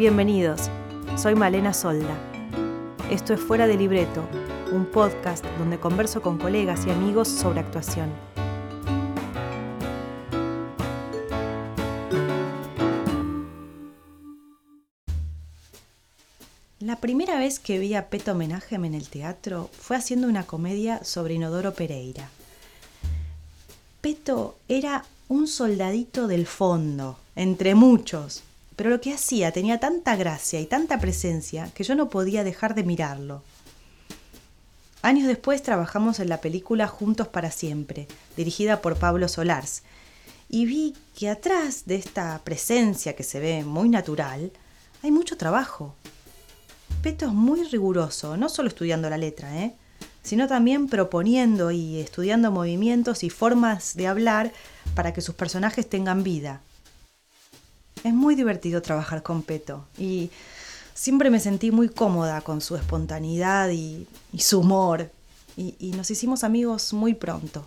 Bienvenidos, soy Malena Solda. Esto es Fuera de Libreto, un podcast donde converso con colegas y amigos sobre actuación. La primera vez que vi a Peto Homenajem en el teatro fue haciendo una comedia sobre Inodoro Pereira. Peto era un soldadito del fondo, entre muchos, pero lo que hacía tenía tanta gracia y tanta presencia que yo no podía dejar de mirarlo. Años después trabajamos en la película Juntos para Siempre, dirigida por Pablo Solars, y vi que atrás de esta presencia que se ve muy natural, hay mucho trabajo. Peto es muy riguroso, no solo estudiando la letra, ¿eh? sino también proponiendo y estudiando movimientos y formas de hablar para que sus personajes tengan vida. Es muy divertido trabajar con Peto y siempre me sentí muy cómoda con su espontaneidad y, su humor y, nos hicimos amigos muy pronto.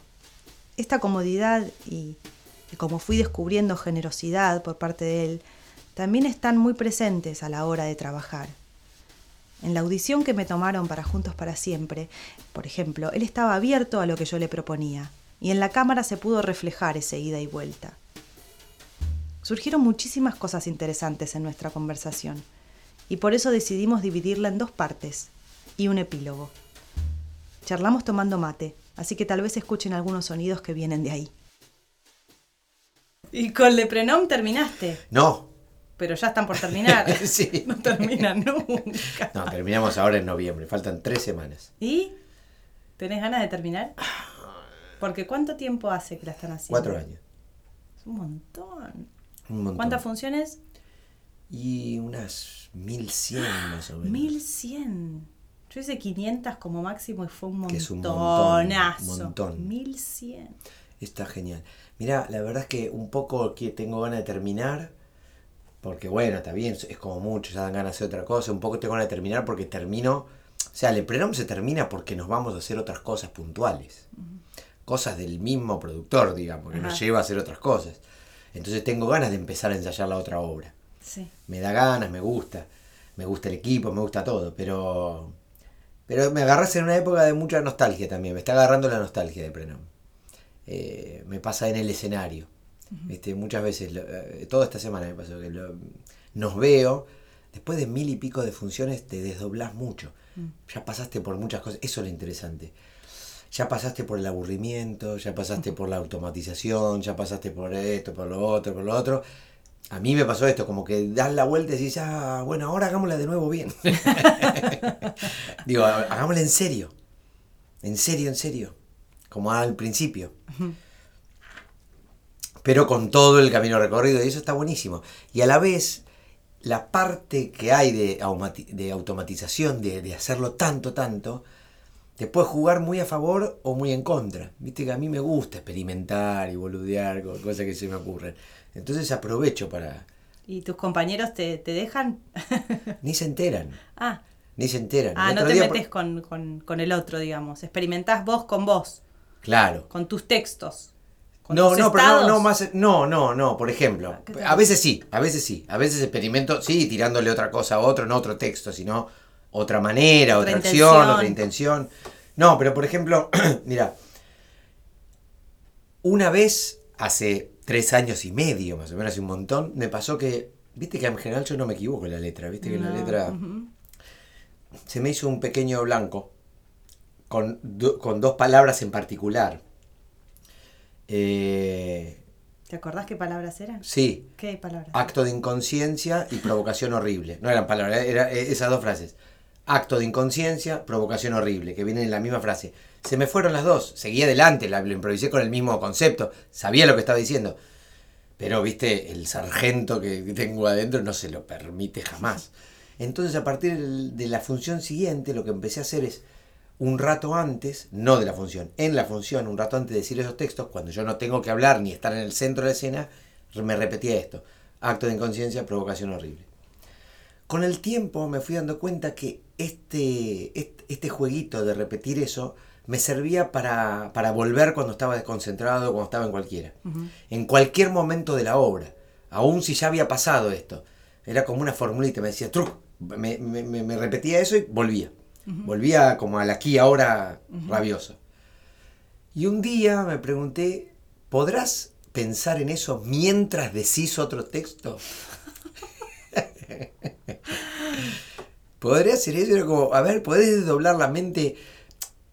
Esta comodidad y, y como fui descubriendo generosidad por parte de él, también están muy presentes a la hora de trabajar. En la audición que me tomaron para Juntos para Siempre, por ejemplo, él estaba abierto a lo que yo le proponía, y en la cámara se pudo reflejar ese ida y vuelta. Surgieron muchísimas cosas interesantes en nuestra conversación y por eso decidimos dividirla en dos partes y un epílogo. Charlamos tomando mate, así que tal vez escuchen algunos sonidos que vienen de ahí. ¿Y con Le Prenom terminaste? No. Pero ya están por terminar. sí. No terminan nunca. No, terminamos ahora en noviembre, faltan tres semanas. ¿Y? ¿Tenés ganas de terminar? Porque ¿cuánto tiempo hace que la están haciendo? Cuatro años. Es un montón. Un ¿Cuántas funciones? Y unas 1100 más o menos. 1100. Yo hice 500 como máximo y fue un Que es un montonazo. montón, montón. 1100. Está genial. Mira, la verdad es que un poco que tengo ganas de terminar, porque bueno, está bien, es como mucho, ya dan ganas de hacer otra cosa. Un poco tengo ganas de terminar porque termino. O sea, el prenom se termina porque nos vamos a hacer otras cosas puntuales. Cosas del mismo productor, digamos, que nos lleva a hacer otras cosas. Entonces tengo ganas de empezar a ensayar la otra obra. Sí. me da ganas, me gusta, me gusta el equipo, me gusta todo, pero pero me agarras en una época de mucha nostalgia también, me está agarrando la nostalgia de Prenom. Eh, me pasa en el escenario. ¿viste? Muchas veces, lo- eh, toda esta semana me pasó que lo- nos veo, después de mil y pico de funciones te desdoblás mucho. Ya pasaste por muchas cosas, eso es lo interesante. Ya pasaste por el aburrimiento, ya pasaste por la automatización, ya pasaste por esto, por lo otro, por lo otro. A mí me pasó esto, como que das la vuelta y decís, ah, bueno, ahora hagámosla de nuevo bien. Digo, hagámosla en serio. En serio, en serio. Como al principio. Pero con todo el camino recorrido, y eso está buenísimo. Y a la vez, la parte que hay de, automatización, de, de hacerlo tanto, tanto, te puede jugar muy a favor o muy en contra. Viste que a mí me gusta experimentar y boludear con cosas que se me ocurren. Entonces aprovecho para... ¿Y tus compañeros te, te dejan? Ni se enteran, ah, ni se enteran. ah El no te día metes con, con- con el otro, digamos. Experimentás vos con vos, Claro. con tus textos. Con No, tus no, pero no, no, más, no, no, no, por ejemplo. ¿qué tal? A veces sí, a veces sí. A veces experimento, sí, tirándole otra cosa a otro, no otro texto, sino otra manera, Otra otra, acción, intención. otra intención. No, pero por ejemplo, mira, una vez, hace tres años y medio, más o menos, hace un montón, me pasó que, viste que en general yo no me equivoco en la letra, viste que la letra se me hizo un pequeño blanco con, do- con dos palabras en particular. Eh, ¿Te acordás qué palabras eran? sí, ¿Qué palabras? acto de inconsciencia y provocación horrible. No eran palabras, eran esas dos frases. Acto de inconsciencia, provocación horrible, que vienen en la misma frase. Se me fueron las dos, seguí adelante, la, lo improvisé con el mismo concepto, sabía lo que estaba diciendo. Pero, viste, el sargento que tengo adentro no se lo permite jamás. Entonces, a partir de la función siguiente, lo que empecé a hacer es un rato antes, no de la función, en la función, un rato antes de decir esos textos, cuando yo no tengo que hablar ni estar en el centro de la escena, me repetía esto. Acto de inconsciencia, provocación horrible. Con el tiempo me fui dando cuenta que este, este, este jueguito de repetir eso me servía para, para volver cuando estaba desconcentrado, cuando estaba en cualquiera. En cualquier momento de la obra, aun si ya había pasado esto. Era como una formulita, me decía, truc, me, me- me- me repetía eso y volvía. Volvía como al aquí, ahora, rabioso. Y un día me pregunté, ¿podrás pensar en eso mientras decís otro texto? ¿Podría hacer eso? Era como, a ver, ¿podés desdoblar la mente?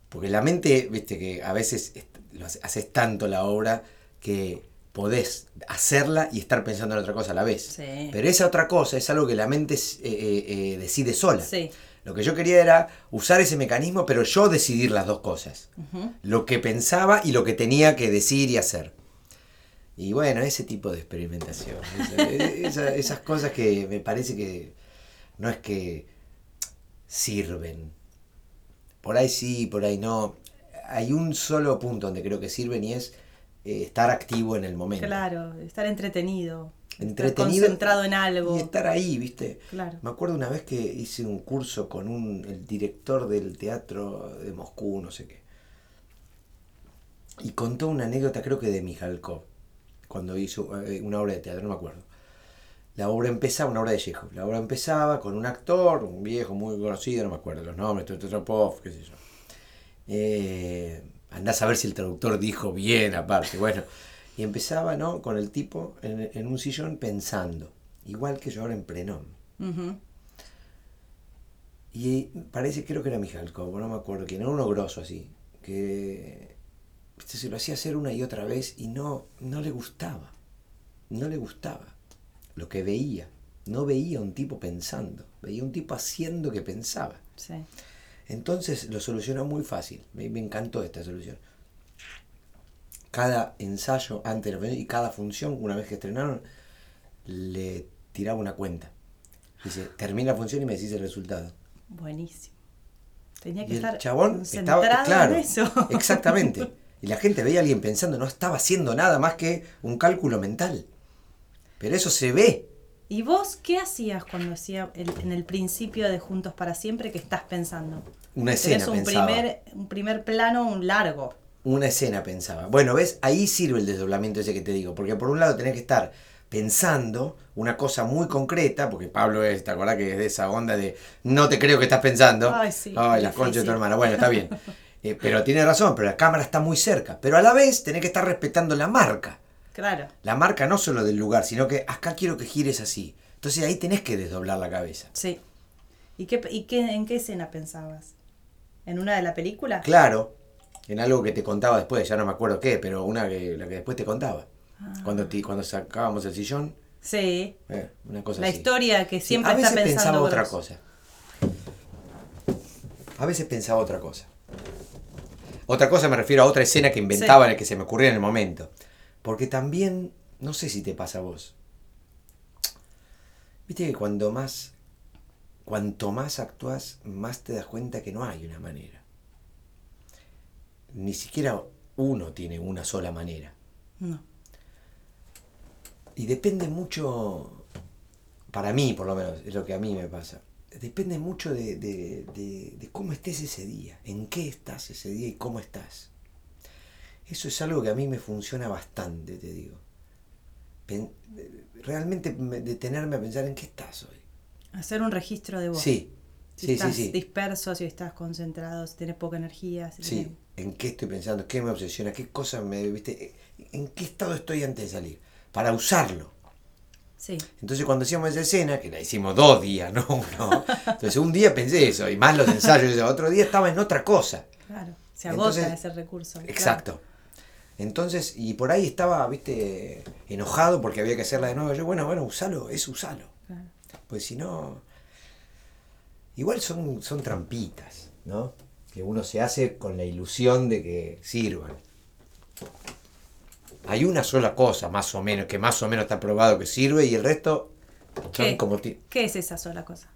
Porque la mente, viste, que a veces lo haces tanto la obra que podés hacerla y estar pensando en otra cosa a la vez. Sí. Pero esa otra cosa es algo que la mente eh, eh, eh, decide sola. Sí. Lo que yo quería era usar ese mecanismo, pero yo decidir las dos cosas. Lo que pensaba y lo que tenía que decir y hacer. Y bueno, ese tipo de experimentación. esa- esa- esas cosas que me parece que no es que sirven. Por ahí sí, por ahí no. Hay un solo punto donde creo que sirven y es eh, estar activo en el momento. Claro, estar entretenido. Entretenido Estar concentrado en algo. Y estar ahí, ¿viste? Claro. Me acuerdo una vez que hice un curso con un, el director del teatro de Moscú, no sé qué. Y contó una anécdota, creo que de Mijalkov, cuando hizo eh, una obra de teatro, no me acuerdo. La obra empezaba, una obra de Chekhov, la obra empezaba con un actor, un viejo muy conocido, no me acuerdo los nombres, Totopov, qué sé yo. Eh, andás a ver si el traductor dijo bien aparte, bueno. Y empezaba, ¿no? Con el tipo en, en un sillón pensando, igual que yo ahora en Prenón. Ujú. Y parece, creo que era Mijalkov, no me acuerdo quién, era uno grosso así, que se lo hacía hacer una y otra vez y no, no le gustaba, no le gustaba lo que veía, no veía un tipo pensando, veía un tipo haciendo que pensaba. Sí. Entonces lo solucionó muy fácil, me, me encantó esta solución. Cada ensayo antes de la función y cada función, una vez que estrenaron, le tiraba una cuenta. Dice, termina la función y me decís el resultado. Buenísimo. Tenía que Y el estar chabón estaba, claro, en eso. exactamente. Y la gente veía a alguien pensando, no estaba haciendo nada más que un cálculo mental. Pero eso se ve. ¿Y vos qué hacías cuando hacía el- en el principio de Juntos para Siempre que estás pensando? Una escena Tenés un pensaba. primer, un primer plano, un largo. Una escena pensaba. Bueno, ¿ves? Ahí sirve el desdoblamiento ese que te digo. Porque por un lado tenés que estar pensando una cosa muy concreta, porque Pablo es, ¿te acordás que es de esa onda de no te creo que estás pensando? Ay, sí, Ay, la difícil. concha de tu hermana. Bueno, está bien. Eh, pero tiene razón, pero la cámara está muy cerca. Pero a la vez tenés que estar respetando la marca. Claro. La marca no solo del lugar, sino que acá quiero que gires así. Entonces ahí tenés que desdoblar la cabeza. Sí. ¿Y, qué, y qué, en qué escena pensabas? ¿En una de la película? Claro, en algo que te contaba después, ya no me acuerdo qué, pero una que, la que después te contaba. Ah. Cuando, te- cuando sacábamos el sillón, Sí. eh, una cosa La así. historia que Sí, siempre a está veces pensando. pensaba otra cosa. A veces pensaba otra cosa. Otra cosa me refiero a otra escena que inventaba en el que se me ocurría en el momento. Porque también, no sé si te pasa a vos. Viste que cuando más, cuanto más actúas, más te das cuenta que no hay una manera. Ni siquiera uno tiene una sola manera. No. Y depende mucho, para mí por lo menos, es lo que a mí me pasa. Depende mucho de, de- de- de cómo estés ese día, en qué estás ese día y cómo estás. Eso es algo que a mí me funciona bastante, te digo. Pen- realmente me- detenerme a pensar en qué estás hoy. Hacer un registro de vos. Sí, Si sí, sí, estás sí. disperso, si estás concentrado, si tienes poca energía. Si Sí, tenés- en qué estoy pensando, qué me obsesiona, qué cosas me, viste, en qué estado estoy antes de salir, para usarlo. Sí. Entonces cuando hacíamos esa escena, que la hicimos dos días, no uno, entonces un día pensé eso, y más los ensayos, otro día estaba en otra cosa. Claro. Se agota Entonces, ese recurso. claro. Exacto. Entonces, y por ahí estaba, viste, enojado porque había que hacerla de nuevo. Yo, bueno, bueno, usalo, es usalo. Claro. Pues si no. Igual son, son trampitas, ¿no? Que uno se hace con la ilusión de que sirvan. Hay una sola cosa, más o menos, que más o menos está probado que sirve, y el resto son ¿Qué? como ti- ¿Qué es esa sola cosa?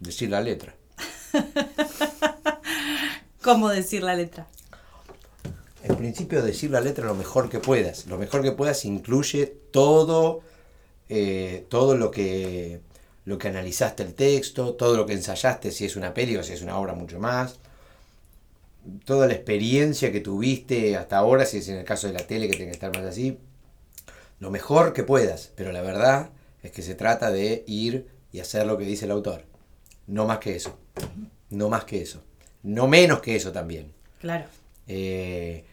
decir la letra. ¿Cómo decir la letra? En principio, decir la letra lo mejor que puedas. Lo mejor que puedas incluye todo, eh, todo lo que, lo que analizaste el texto, todo lo que ensayaste, si es una peli o si es una obra mucho más. Toda la experiencia que tuviste hasta ahora, si es en el caso de la tele que tiene que estar más así. Lo mejor que puedas, pero la verdad Es que se trata de ir y hacer lo que dice el autor. No más que eso. No más que eso. No menos que eso también. Claro. Eh,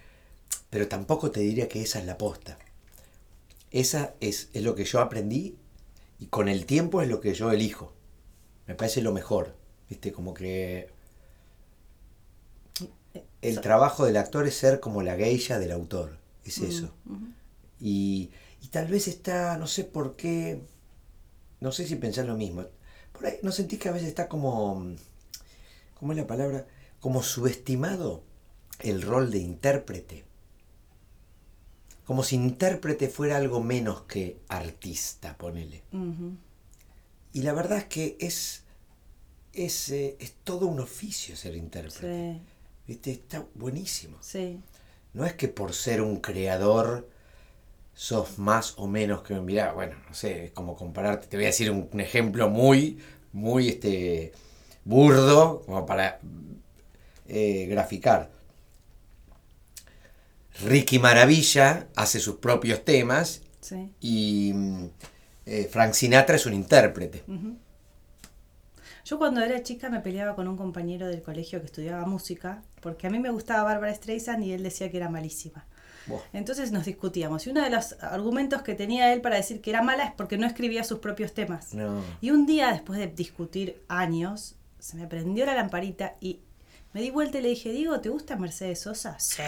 pero tampoco te diría que esa es la posta. Esa es, es lo que yo aprendí y con el tiempo es lo que yo elijo. Me parece lo mejor. ¿Viste? Como que el trabajo del actor es ser como la geisha del autor. Es eso. y, y tal vez está, no sé por qué, no sé si pensás lo mismo. Por ahí, ¿no sentís que a veces está como, ¿cómo es la palabra? Como subestimado el rol de intérprete. Como si intérprete fuera algo menos que artista, ponele. Y la verdad es que es, es, eh, es todo un oficio ser intérprete. ¿Viste? Está buenísimo. Sí. No es que por ser un creador sos más o menos que, mirá, bueno, no sé, es como compararte, te voy a decir un, ejemplo muy, muy este, burdo, como para eh, graficar. Ricky Maravilla hace sus propios temas y eh, Frank Sinatra es un intérprete. Yo cuando era chica me peleaba con un compañero del colegio que estudiaba música, porque a mí me gustaba Barbara Streisand y él decía que era malísima. Entonces nos discutíamos. Y uno de los argumentos que tenía él para decir que era mala es porque no escribía sus propios temas. Y un día, después de discutir años, se me prendió la lamparita y me di vuelta y le dije, Diego, ¿te gusta Mercedes Sosa? Sí.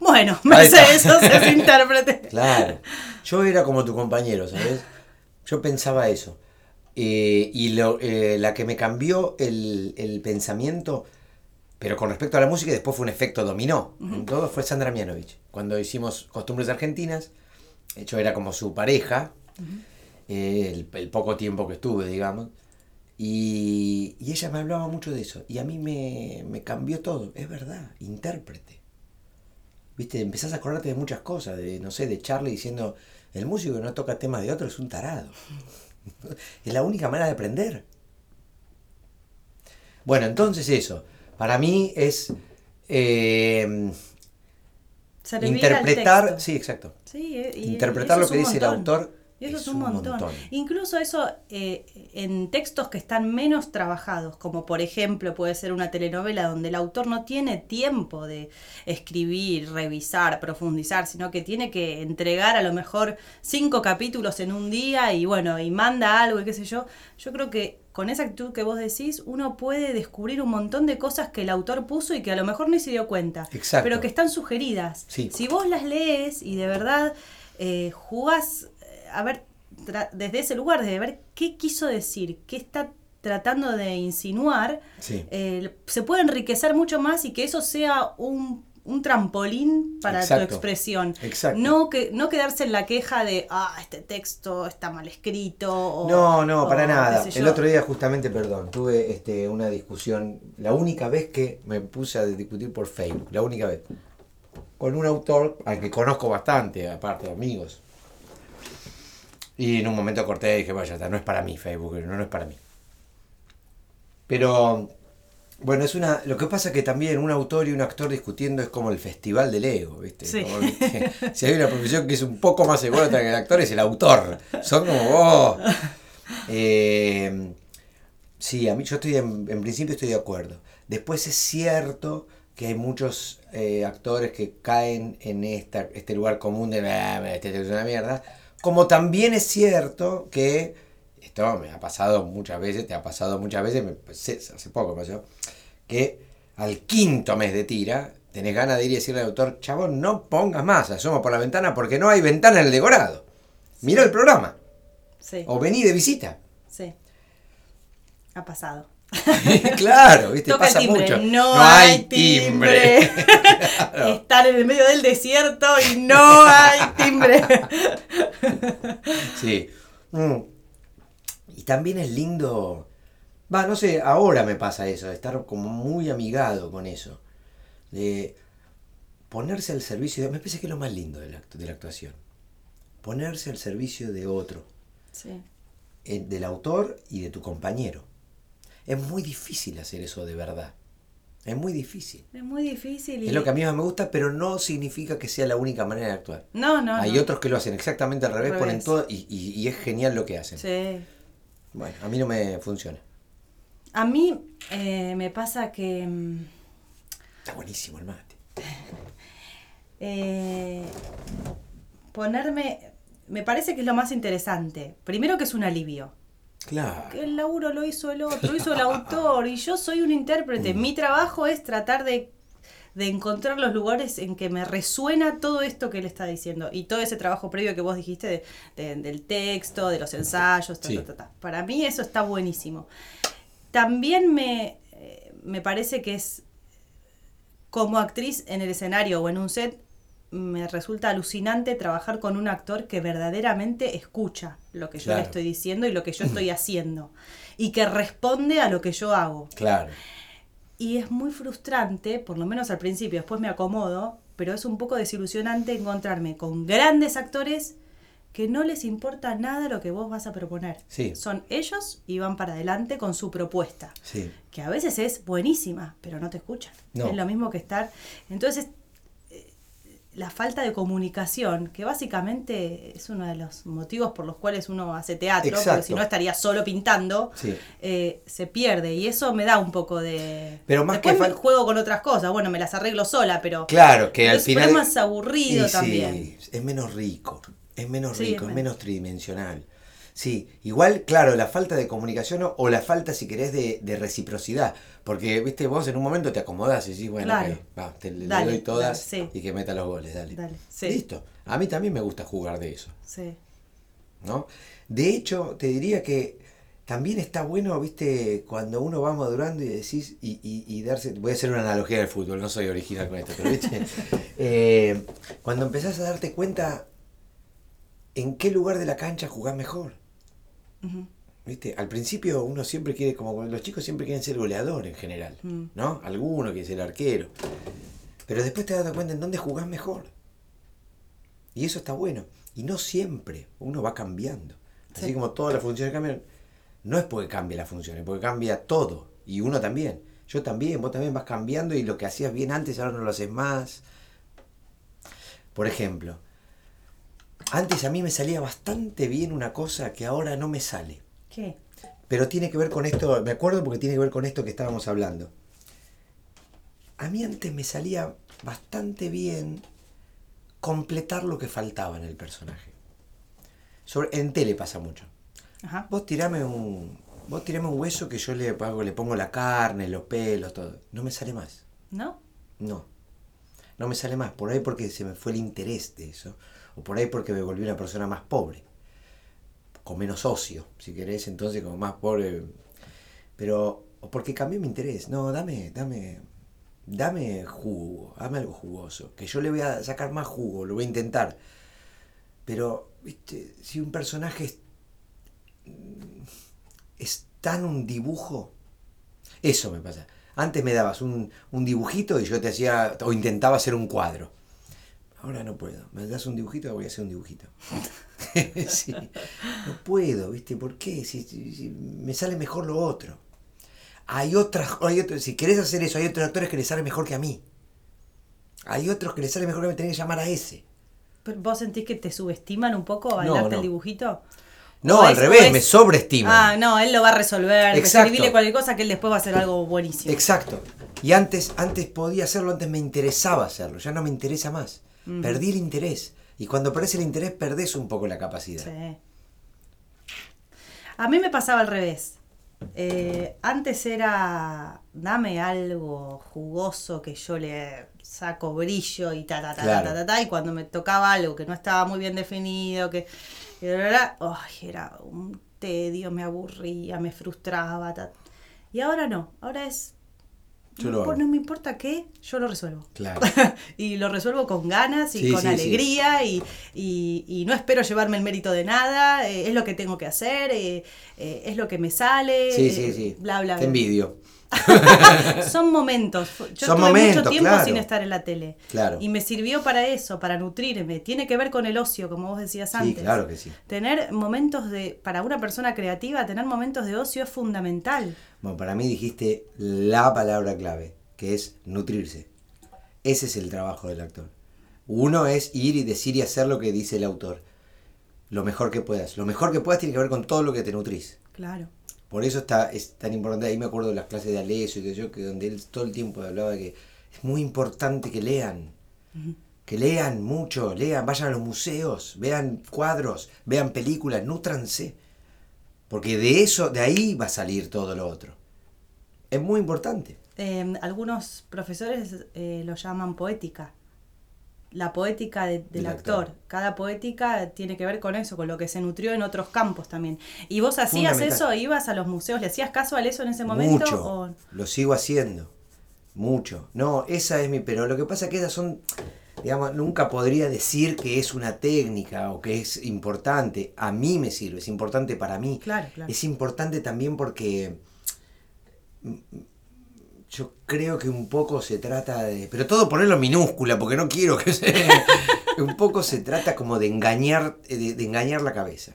Bueno, Mercedes Sosa es intérprete. Claro. Yo era como tu compañero, ¿sabes? Yo pensaba eso. Eh, y lo, eh, la que me cambió el, el pensamiento pero con respecto a la música, después fue un efecto dominó. Todo fue Sandra Mianovich. Cuando hicimos Costumbres Argentinas, hecho era como su pareja, eh, el, poco tiempo que estuve, digamos. Y, ella me hablaba mucho de eso. Y a mí me, cambió todo. Es verdad, intérprete. Viste, empezás a acordarte de muchas cosas. De, no sé, de Charlie diciendo, el músico que no toca temas de otro es un tarado. es la única manera de aprender. Bueno, entonces eso. Para mí es eh, interpretar, sí, exacto. Eh, interpretar lo que dice el autor. Eso es, un, montón. Incluso eso eh, en textos que están menos trabajados, como por ejemplo puede ser una telenovela donde el autor no tiene tiempo de escribir, revisar, profundizar, sino que tiene que entregar a lo mejor cinco capítulos en un día y bueno, y manda algo y qué sé yo. Yo creo que con esa actitud que vos decís, uno puede descubrir un montón de cosas que el autor puso y que a lo mejor ni se dio cuenta, pero que están sugeridas. Si vos las lees y de verdad eh, jugás a ver desde ese lugar, de ver qué quiso decir, qué está tratando de insinuar, eh, se puede enriquecer mucho más y que eso sea un un trampolín para tu expresión. No, que, no quedarse en la queja de, ah, este texto está mal escrito. no, no, para nada. El otro día justamente, perdón, tuve este, una discusión, la única vez que me puse a discutir por Facebook, la única vez, con un autor al que conozco bastante, aparte de amigos. Y en un momento corté y dije, vaya, no es para mí Facebook, no, no es para mí. Pero bueno, es una. Lo que pasa es que también un autor y un actor discutiendo es como el festival del ego, ¿viste? si hay una profesión que es un poco más ególatra que el actor, es el autor. Son como. Oh. Eh, sí, a mí yo estoy en, principio estoy de acuerdo. Después es cierto que hay muchos eh, actores que caen en esta, este lugar común de este es una mierda. Como también es cierto que esto me ha pasado muchas veces, te ha pasado muchas veces, me, hace poco pasó, que al quinto mes de tira tenés ganas de ir y decirle al autor, chabón, no pongas más, asoma por la ventana porque no hay ventana en el decorado. Mira el programa. Sí. O vení de visita. Sí. Ha pasado. claro, ¿viste? Pasa mucho. No, hay timbre. Estar en el medio del desierto y no hay timbre. sí. Mm. Y también es lindo, va, no sé, ahora me pasa eso, estar como muy amigado con eso, de ponerse al servicio, de, me parece que es lo más lindo de la, de la actuación, ponerse al servicio de otro, sí. del autor y de tu compañero. Es muy difícil hacer eso de verdad. Es muy difícil. Es muy difícil. Y... Es lo que a mí más me gusta, pero no significa que sea la única manera de actuar. No, no. Hay no. otros que lo hacen exactamente al revés, ponen todo y, y- y es genial lo que hacen. Sí. Bueno, a mí no me funciona. A mí eh, me pasa que mm, Está buenísimo el mate. eh, ponerme, me parece que es lo más interesante. Primero que es un alivio. Claro. El laburo lo hizo el otro, lo hizo el autor y yo soy un intérprete. Mi trabajo es tratar de, de encontrar los lugares en que me resuena todo esto que él está diciendo y todo ese trabajo previo que vos dijiste de- de- del texto, de los ensayos, ta, Sí. ta, ta, ta. para mí eso está buenísimo. También me, eh, me parece que es como actriz en el escenario o en un set me resulta alucinante trabajar con un actor que verdaderamente escucha lo que yo le estoy diciendo y lo que yo estoy haciendo y que responde a lo que yo hago. Claro. Y es muy frustrante, por lo menos al principio, después me acomodo, pero es un poco desilusionante encontrarme con grandes actores que no les importa nada lo que vos vas a proponer. Sí. Son ellos y van para adelante con su propuesta Sí. que a veces es buenísima, pero no te escuchan. No. Es lo mismo que estar. Entonces, la falta de comunicación, que básicamente es uno de los motivos por los cuales uno hace teatro, porque si no estaría solo pintando, Sí. eh, se pierde. Y eso me da un poco de. Pero más Después que me juego con otras cosas. Bueno, me las arreglo sola, pero. Claro, que al final. es más aburrido Y sí, también. es menos rico. Es menos Sí, rico, es menos tridimensional. Sí, igual, claro, la falta de comunicación o, o la falta, si querés, de, de reciprocidad. Porque, viste, vos en un momento te acomodás y decís, bueno, Claro. va, te le doy todas dale, sí. y que meta los goles, dale. Dale, sí. Listo. A mí también me gusta jugar de eso. Sí. ¿no? De hecho, te diría que también está bueno, viste, cuando uno va madurando y decís, y, y- y darse, voy a hacer una analogía del fútbol, no soy original con esto, pero viste, Eh, cuando empezás a darte cuenta en qué lugar de la cancha jugás mejor. ¿Viste? Al principio uno siempre quiere, como los chicos siempre quieren ser goleador en general, Mm. ¿no? Alguno quiere ser arquero. Pero después te das cuenta en dónde jugás mejor. Y eso está bueno. Y no siempre, uno va cambiando. Así Sí. como todas las funciones cambian, no es porque cambie las funciones, porque cambia todo. Y uno también. Yo también, vos también vas cambiando y lo que hacías bien antes ahora no lo haces más. Por ejemplo, antes a mí me salía bastante bien una cosa que ahora no me sale. ¿Qué? Pero tiene que ver con esto, me acuerdo porque tiene que ver con esto que estábamos hablando. A mí antes me salía bastante bien completar lo que faltaba en el personaje. Sobre, en tele pasa mucho. Ajá. Vos tirame un, vos tirame un hueso que yo le, hago- le pongo la carne, los pelos, todo. No me sale más. ¿No? No. No me sale más. Por ahí porque se me fue el interés de eso. O por ahí porque me volví una persona más pobre. Con menos ocio, si querés, entonces como más pobre. Pero, o porque cambié mi interés. No, dame, dame, dame jugo, dame algo jugoso. Que yo le voy a sacar más jugo, lo voy a intentar. Pero, viste, si un personaje es, es tan un dibujo, eso me pasa. Antes me dabas un, un dibujito y yo te hacía, o intentaba hacer un cuadro. Ahora no puedo. Me das un dibujito, voy a hacer un dibujito. Sí. No puedo, ¿viste? ¿Por qué? Si, si- si me sale mejor lo otro. Hay otras, hay otros, si querés hacer eso, hay otros actores que les sale mejor que a mí. Hay otros que les sale mejor que a mí, tenés que llamar a ese. ¿Pero ¿Vos sentís que te subestiman un poco a No, bailarte no. el dibujito? No, ¿O al es- revés, es- me sobreestiman. Ah, no, él lo va a resolver. Exacto. Escribile cualquier cosa que él después va a hacer algo buenísimo. Exacto. Y antes, antes podía hacerlo, antes me interesaba hacerlo, ya no me interesa más. Perdí el interés. Y cuando perdés el interés, perdés un poco la capacidad. Sí. A mí me pasaba al revés. Eh, antes era dame algo jugoso que yo le saco brillo y ta ta ta Claro. ta, ta ta y cuando me tocaba algo que no estaba muy bien definido que bla, ay, era un tedio me aburría me frustraba ta. y ahora no ahora es Yo no, lo me importa qué yo lo resuelvo Claro. y lo resuelvo con ganas y Sí, con sí, sí. alegría Y, y- y no espero llevarme el mérito de nada, eh, es lo que tengo que hacer, eh, eh, es lo que me sale, Sí, sí, sí. bla, bla, Te bla. envidio. Son momentos. Yo Son tuve momentos, mucho tiempo claro. sin estar en la tele. Claro. Y me sirvió para eso, para nutrirme. Tiene que ver con el ocio, como vos decías Sí, antes. claro que sí. Tener momentos de, para una persona creativa, tener momentos de ocio es fundamental. Bueno, para mí dijiste la palabra clave. que es nutrirse. Ese es el trabajo del actor. Uno es ir y decir y hacer lo que dice el autor. Lo mejor que puedas. Lo mejor que puedas tiene que ver con todo lo que te nutrís. Claro. Por eso está, es tan importante. Ahí me acuerdo de las clases de Alessio y de yo, que donde él todo el tiempo hablaba de que es muy importante que lean. Que lean mucho, lean, vayan a los museos, vean cuadros, vean películas, nutranse. Porque de eso, de ahí va a salir todo lo otro. Es muy importante. Eh, algunos profesores eh, lo llaman poética. La poética de- del, Del actor. actor. Cada poética tiene que ver con eso, con lo que se nutrió en otros campos también. ¿Y vos hacías eso? ¿Ibas a los museos? ¿Le hacías caso a eso en ese momento? Mucho. o- Lo sigo haciendo. Mucho. No, esa es mi. Pero lo que pasa es que esas son. Digamos, nunca podría decir que es una técnica o que es importante. A mí me sirve, es importante para mí. Claro, claro. Es importante también porque. mm, Yo creo que un poco se trata de. Pero todo ponerlo en minúscula, porque no quiero que se. un poco se trata como de engañar, de- de engañar la cabeza.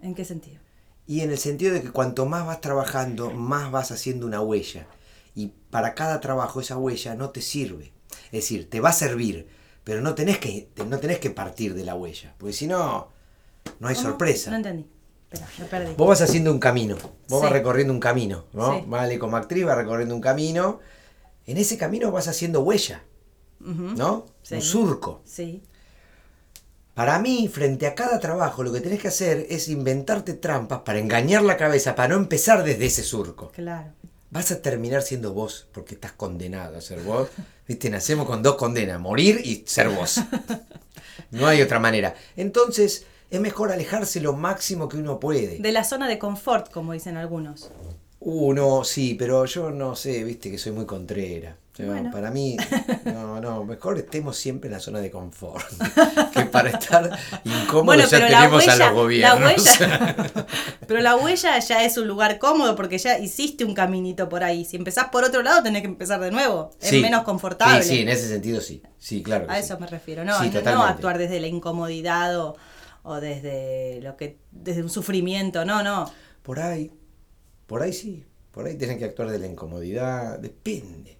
¿En qué sentido? Y en el sentido de que cuanto más vas trabajando, más vas haciendo una huella. Y para cada trabajo esa huella no te sirve. Es decir, te va a servir, pero no tenés que, no tenés que partir de la huella. Porque si no, no hay ¿Cómo? sorpresa. No entendí. Me perdí. Vos vas haciendo un camino, vos vas recorriendo un camino, ¿no? Sí. Vale, como actriz vas recorriendo un camino. En ese camino vas haciendo huella. ¿no? Sí. Un surco. Sí. Para mí, frente a cada trabajo, lo que tenés que hacer es inventarte trampas para engañar la cabeza, para no empezar desde ese surco. Claro. Vas a terminar siendo vos porque estás condenado a ser vos. Viste, nacemos con dos condenas, morir y ser vos. No hay otra manera. Entonces, es mejor alejarse lo máximo que uno puede. De la zona de confort, como dicen algunos. Uno, sí, pero yo no sé, viste que soy muy contrera. Yo, Bueno. Para mí, no, no, mejor estemos siempre en la zona de confort. que para estar incómodos Bueno, ya tenemos huella, a los la gobiernos. huella, pero la huella ya es un lugar cómodo porque ya hiciste un caminito por ahí. Si empezás por otro lado, tenés que empezar de nuevo. Sí. Es menos confortable. Sí, sí, en ese sentido sí. Sí, claro. A sí. eso me refiero, no, Sí, no- no, actuar desde la incomodidad o, o desde lo que desde un sufrimiento, no, no. Por ahí, por ahí sí. Por ahí tienen que actuar de la incomodidad. Depende.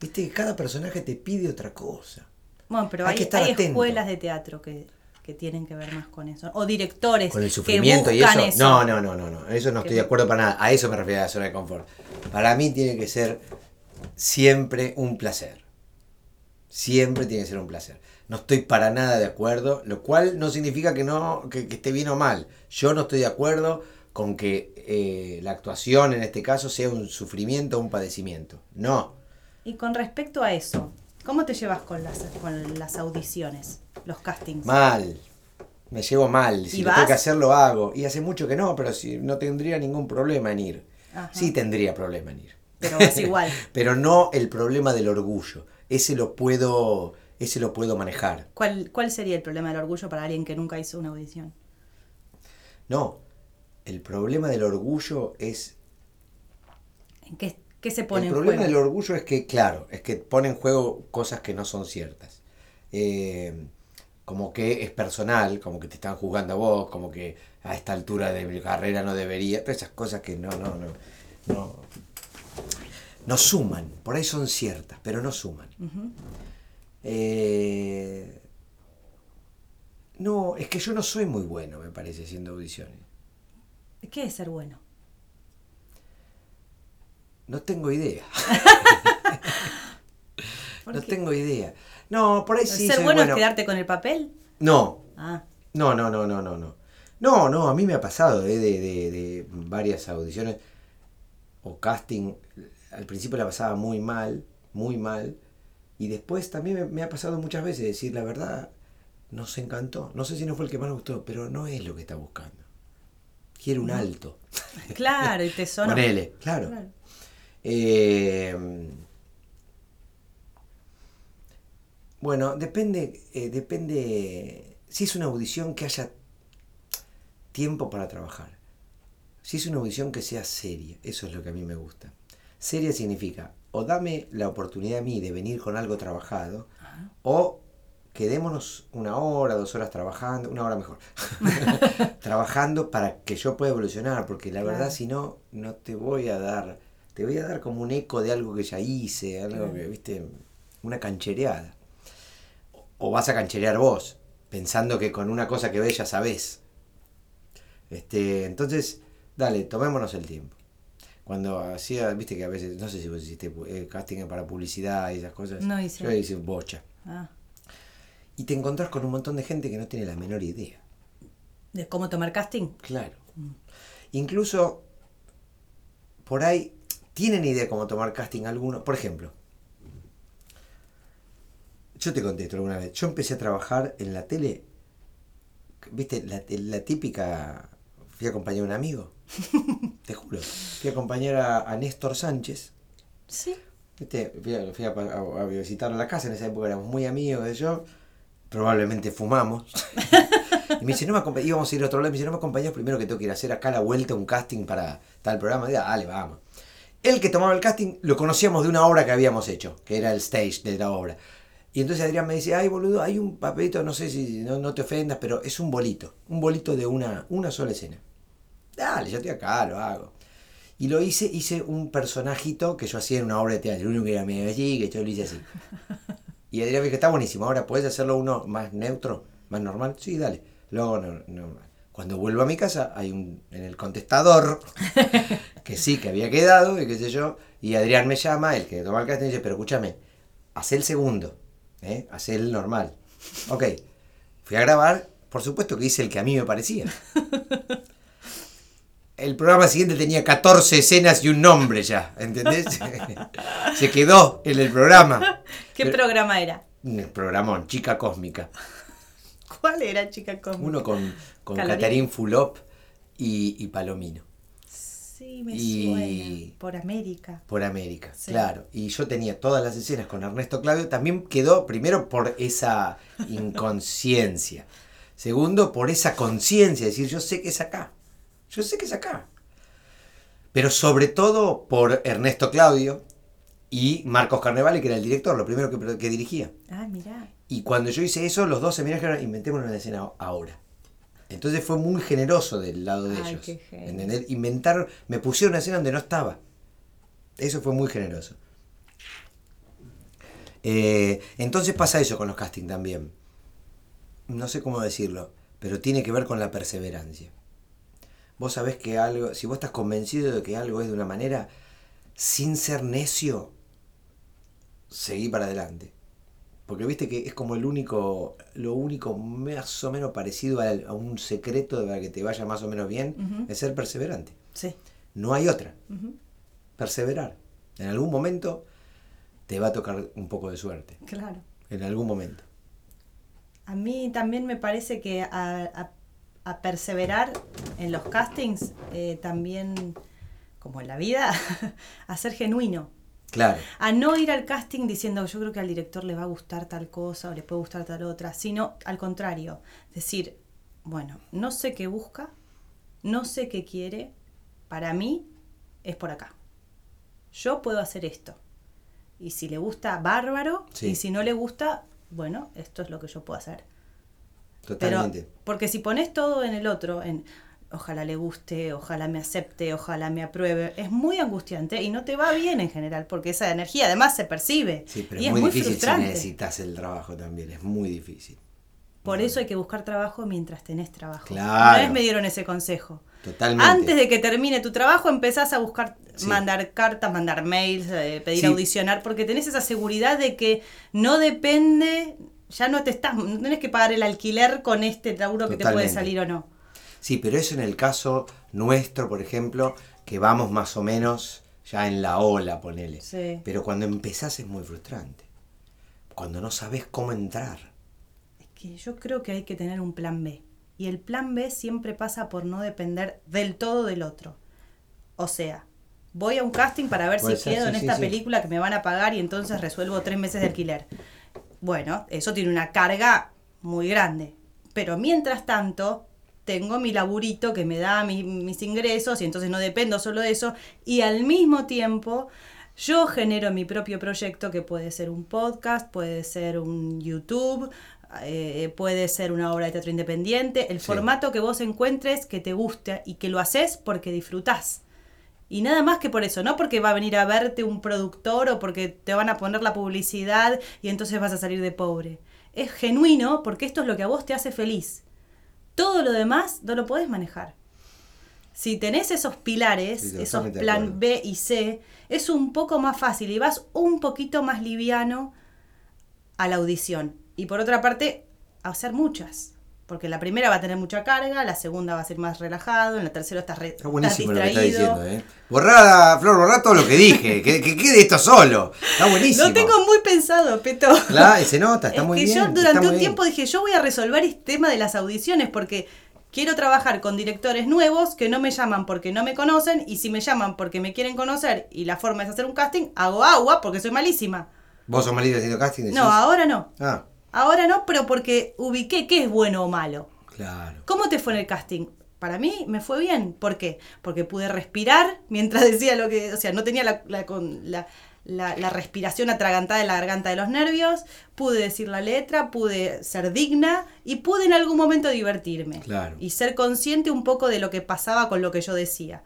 Viste que cada personaje te pide otra cosa. Bueno, pero Hay hay, que estar hay atento. escuelas de teatro que, que tienen que ver más con eso. O directores Con el que sufrimiento y eso. No, no, no, no, no. Eso no estoy de acuerdo para nada. A eso me refiero a la zona de confort. Para mí tiene que ser siempre un placer. Siempre tiene que ser un placer. No estoy para nada de acuerdo, lo cual no significa que no, que, que esté bien o mal. Yo no estoy de acuerdo con que eh, la actuación en este caso sea un sufrimiento o un padecimiento. No. Y con respecto a eso, ¿cómo te llevas con las, con las audiciones, los castings? Mal. Me llevo mal. Si ¿Y lo tengo que hacer, lo hago. Y hace mucho que no, pero si no tendría ningún problema en ir. Ajá. Sí tendría problema en ir. Pero vas igual. Pero no el problema del orgullo. Ese lo puedo, ese lo puedo manejar. ¿Cuál, ¿Cuál sería el problema del orgullo para alguien que nunca hizo una audición? No. El problema del orgullo es. ¿En qué, qué se pone el en problema del orgullo es que, claro, es que pone en juego cosas que no son ciertas. Eh, como que es personal, como que te están juzgando a vos, como que a esta altura de mi carrera no debería. Todas esas cosas que no, no, no. No, no suman. Por ahí son ciertas, pero no suman. Eh, no, es que yo no soy muy bueno, me parece, haciendo audiciones. ¿Qué es ser bueno? No tengo idea. ¿Por no qué? tengo idea. No, por ahí sí. ¿Ser soy bueno, bueno. es quedarte con el papel? No, Ah, no, no, no, no, no, no. No, no, a mí me ha pasado eh, de, de- de varias audiciones o casting. Al principio la pasaba muy mal, muy mal. Y después también me, me ha pasado muchas veces decir la verdad, nos encantó. No sé si no fue el que más nos gustó, pero no es lo que está buscando. Quiere un alto. claro, y te sonó. Ponele, claro. Claro. Eh, bueno, depende, eh, depende si es una audición que haya tiempo para trabajar. Si es una audición que sea seria, eso es lo que a mí me gusta. Seria significa o dame la oportunidad a mí de venir con algo trabajado o quedémonos una hora, dos horas trabajando, una hora mejor, trabajando para que yo pueda evolucionar, porque la Claro. verdad si no, no te voy a dar, te voy a dar como un eco de algo que ya hice, algo que, viste, una canchereada. O vas a cancherear vos, pensando que con una cosa que ves ya sabés. Este, entonces, dale, tomémonos el tiempo. Cuando hacía, viste que a veces, no sé si vos hiciste eh, casting para publicidad y esas cosas. No hice. Yo hice bocha. Ah, Y te encontrás con un montón de gente que no tiene la menor idea. ¿De cómo tomar casting? Claro. Incluso por ahí tienen idea cómo tomar casting algunos. Por ejemplo, yo te contesto alguna vez. Yo empecé a trabajar en la tele. ¿Viste? La, la típica. Fui a acompañar a un amigo. te juro. Fui a acompañar a, a Néstor Sánchez. Sí. ¿Viste? Fui, a, fui a, a- a visitarlo a la casa. En esa época éramos muy amigos de yo. Probablemente fumamos. Y me dice, no me íbamos a ir a otro lado, y me dice, no me acompañás primero que tengo que ir a hacer acá la vuelta, un casting para tal programa. Diga, dale, vamos. El que tomaba el casting lo conocíamos de una obra que habíamos hecho, que era el stage de la obra. Y entonces Adrián me dice, ay boludo, hay un papelito, no sé si no, no te ofendas, pero es un bolito, un bolito de una, una sola escena. Dale, yo estoy acá, lo hago. Y lo hice, hice un personajito que yo hacía en una obra de teatro, uno que era medio así, que yo lo hice así. Y Adrián me dijo, está buenísimo, ahora puedes hacerlo uno más neutro, más normal. Sí, dale, lo hago no-. Cuando vuelvo a mi casa, hay un en el contestador que sí, que había quedado, y qué sé yo, y Adrián me llama, el que toma el casting, y dice, pero escúchame, haz el segundo, ¿eh? haz el normal. Ok, fui a grabar, por supuesto que hice el que a mí me parecía. El programa siguiente tenía 14 escenas y un nombre ya, ¿entendés? Se quedó en el programa. ¿Qué Pero- programa era? El programón, Chica Cósmica. ¿Cuál era, chica? Cósmica? Uno con, con. Catarín Fulop y, y Palomino, Sí, me Y- suena. Por América. por América, Sí. claro. Y yo tenía todas las escenas con Ernesto Claudio. También quedó, primero, por esa inconsciencia. Segundo, por esa conciencia, es decir, yo sé que es acá. Yo sé que es acá. Pero sobre todo por Ernesto Claudio y Marcos Carnevale, que era el director, lo primero que, que dirigía. Ah, mirá. Y cuando yo hice eso, los dos se miraron y dijeron, inventemos una escena ahora. Entonces fue muy generoso del lado de Ay, ellos. qué. ¿entendés? Inventaron, me pusieron una escena donde no estaba. Eso fue muy generoso. Eh, entonces pasa eso con los castings también. No sé cómo decirlo, pero tiene que ver con la perseverancia. Vos sabés que algo, si vos estás convencido de que algo es de una manera, sin ser necio, seguí para adelante. Porque viste que es como el único, lo único más o menos parecido a, a un secreto para que te vaya más o menos bien, es ser perseverante. Sí. No hay otra. Perseverar. En algún momento te va a tocar un poco de suerte. Claro. En algún momento. A mí también me parece que a, a- a perseverar en los castings, eh, también, como en la vida, a ser genuino. Claro. A no ir al casting diciendo yo creo que al director le va a gustar tal cosa o le puede gustar tal otra, sino al contrario, decir, bueno, no sé qué busca, no sé qué quiere, para mí es por acá. Yo puedo hacer esto. Y si le gusta, bárbaro, Sí. y si no le gusta, bueno, esto es lo que yo puedo hacer. Pero, Totalmente. porque si pones todo en el otro, en ojalá le guste, ojalá me acepte, ojalá me apruebe, es muy angustiante y no te va bien en general, porque esa energía además se percibe. sí, pero y es muy, difícil si frustrante. necesitas el trabajo también. Es muy difícil. Por eso hay que buscar trabajo mientras tenés trabajo. Claro. Una vez me dieron ese consejo. Totalmente. Antes de que termine tu trabajo, empezás a buscar, Sí. mandar cartas, mandar mails, eh, pedir Sí. audicionar, porque tenés esa seguridad de que no depende, ya no te estás, no tenés que pagar el alquiler con este laburo que te puede salir o no. Sí, pero eso en el caso nuestro, por ejemplo, que vamos más o menos ya en la ola, ponele. Sí. Pero cuando empezás es muy frustrante. Cuando no sabes cómo entrar. Es que yo creo que hay que tener un plan B. Y el plan B siempre pasa por no depender del todo del otro. O sea, voy a un casting para ver Puede si ser, quedo sí, en esta sí. película que me van a pagar y entonces resuelvo tres meses de alquiler. Bueno, eso tiene una carga muy grande. Pero mientras tanto, tengo mi laburito que me da mi- mis ingresos y entonces no dependo solo de eso. Y al mismo tiempo, yo genero mi propio proyecto que puede ser un podcast, puede ser un YouTube, eh, puede ser una obra de teatro independiente, el Sí. formato que vos encuentres que te guste y que lo haces porque disfrutás. Y nada más que por eso, no porque va a venir a verte un productor o porque te van a poner la publicidad y entonces vas a salir de pobre. Es genuino porque esto es lo que a vos te hace feliz. Todo lo demás no lo podés manejar. Si tenés esos pilares, Sí, esos plan. B y C, es un poco más fácil y vas un poquito más liviano a la audición. Y por otra parte, a hacer muchas. Porque la primera va a tener mucha carga, la segunda va a ser más relajado, en la tercera estás, re, Está buenísimo lo que estás está distraído. diciendo, ¿eh? Borrá, Flor, borrá todo lo que dije. que, que quede esto solo. Está buenísimo. Lo tengo muy pensado, Peto. Claro, se nota, está es muy que bien. yo durante un bien. tiempo dije, yo voy a resolver este tema de las audiciones porque quiero trabajar con directores nuevos que no me llaman porque no me conocen y si me llaman porque me quieren conocer y la forma es hacer un casting, hago agua porque soy malísima. ¿Vos sos malita haciendo casting? decís? No, ahora no. Ah, Ahora no, pero porque ubiqué qué es bueno o malo. claro. ¿Cómo te fue en el casting? Para mí me fue bien. ¿Por qué? Porque pude respirar mientras decía lo que. O sea, no tenía la, la, con- la- la- la respiración atragantada en la garganta de los nervios. Pude decir la letra, pude ser digna y pude en algún momento divertirme. Claro. Y ser consciente un poco de lo que pasaba con lo que yo decía.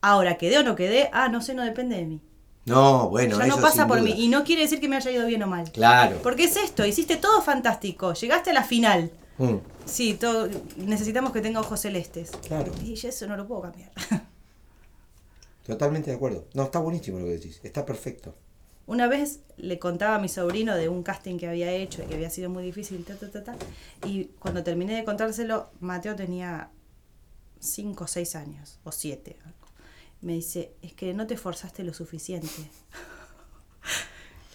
Ahora, quedé o no quedé, ah, no sé, no depende de mí. No, bueno, ya eso no pasa por duda. mí. Y no quiere decir que me haya ido bien o mal. Claro. Porque es esto, hiciste todo fantástico, llegaste a la final. Mm, Sí, todo, necesitamos que tenga ojos celestes. Claro. Y eso no lo puedo cambiar. totalmente de acuerdo. No, está buenísimo lo que decís. Está perfecto. Una vez le contaba a mi sobrino de un casting que había hecho y que había sido muy difícil, ta, ta, ta, ta, y cuando terminé de contárselo, Mateo tenía 5 o 6 años, o 7. Me dice, es que no te esforzaste lo suficiente.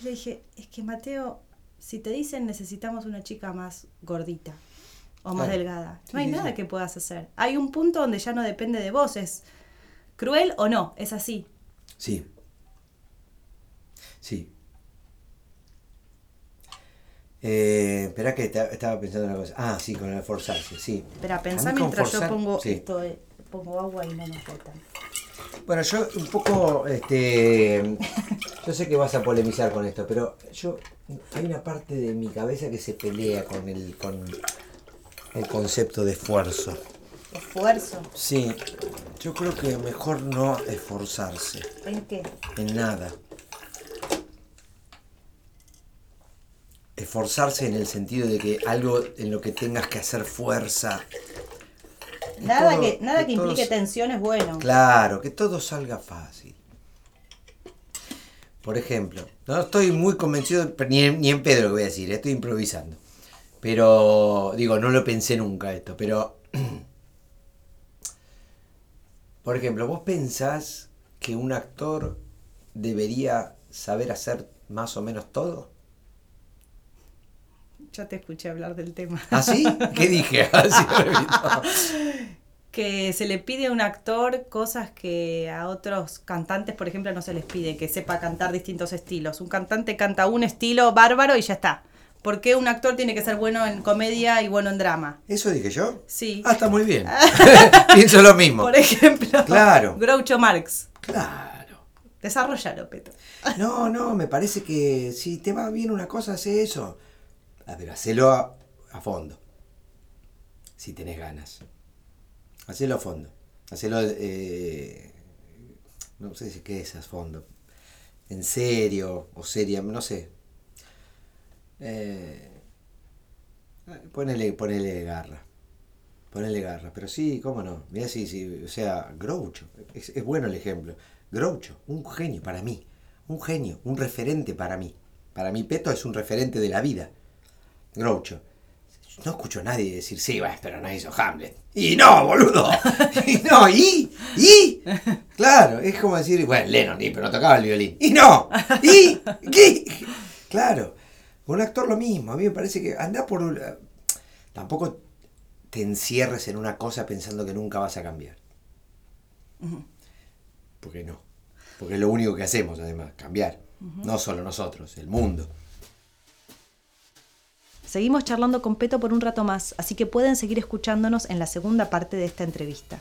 Le dije, es que Mateo, si te dicen necesitamos una chica más gordita o más Claro. delgada, Sí, no hay sí, nada sí. que puedas hacer. Hay un punto donde ya no depende de vos, es cruel o no, es así. Sí. Sí. Eh, espera que estaba pensando en una cosa. Ah, sí, con el forzarse, sí. Espera, pensá mientras yo pongo esto de- pongo agua y no nos botan. Bueno, yo un poco, este, yo sé que vas a polemizar con esto, pero yo hay una parte de mi cabeza que se pelea con el, con el concepto de esfuerzo. Esfuerzo. Sí, yo creo que mejor no esforzarse ¿En qué? en nada. Esforzarse en el sentido de que algo en lo que tengas que hacer fuerza. Nada todo- que, nada que, implique tensión es bueno. Claro, que todo salga fácil. Por ejemplo, no estoy muy convencido, ni en, ni en Pedro que voy a decir, estoy improvisando. Pero, digo, no lo pensé nunca esto, pero... Por ejemplo, ¿vos pensás que un actor debería saber hacer más o menos todo? Ya te escuché hablar del tema. ¿Ah, sí? ¿Qué dije? Así repito. que se le pide a un actor cosas que a otros cantantes, por ejemplo, no se les pide, que sepa cantar distintos estilos. Un cantante canta un estilo bárbaro y ya está. ¿Por qué un actor tiene que ser bueno en comedia y bueno en drama? ¿Eso dije yo? Sí. Ah, está muy bien. Pienso lo mismo. Por ejemplo, Claro. Groucho Marx. Claro. Desarrollalo, Peto. No, no, me parece que si te va bien una cosa, hace eso. Ver, hacelo a, fondo. Si tenés ganas. Hacelo a fondo. Hacelo, eh, no sé si qué es a fondo. En serio o seria, no sé. Eh, ponele, ponele garra. Ponele garra. Pero sí, cómo no. Mira, sí, sí. O sea, Groucho. Es, es bueno el ejemplo. Groucho, un genio para mí. Un genio, un referente para mí. Para mí, Peto es un referente de la vida. Groucho. No escucho a nadie decir, sí, va, pero no hizo Hamlet. Y no, boludo. Y no, y, y. Claro, es como decir, bueno, Lennon, y, pero no tocaba el violín. Y no, y, ¿qué? Claro, un actor lo mismo. A mí me parece que anda por. un- Tampoco te encierres en una cosa pensando que nunca vas a cambiar. Porque no. Porque es lo único que hacemos, además, cambiar. No solo nosotros, el mundo. Seguimos charlando con Peto por un rato más, así que pueden seguir escuchándonos en la segunda parte de esta entrevista.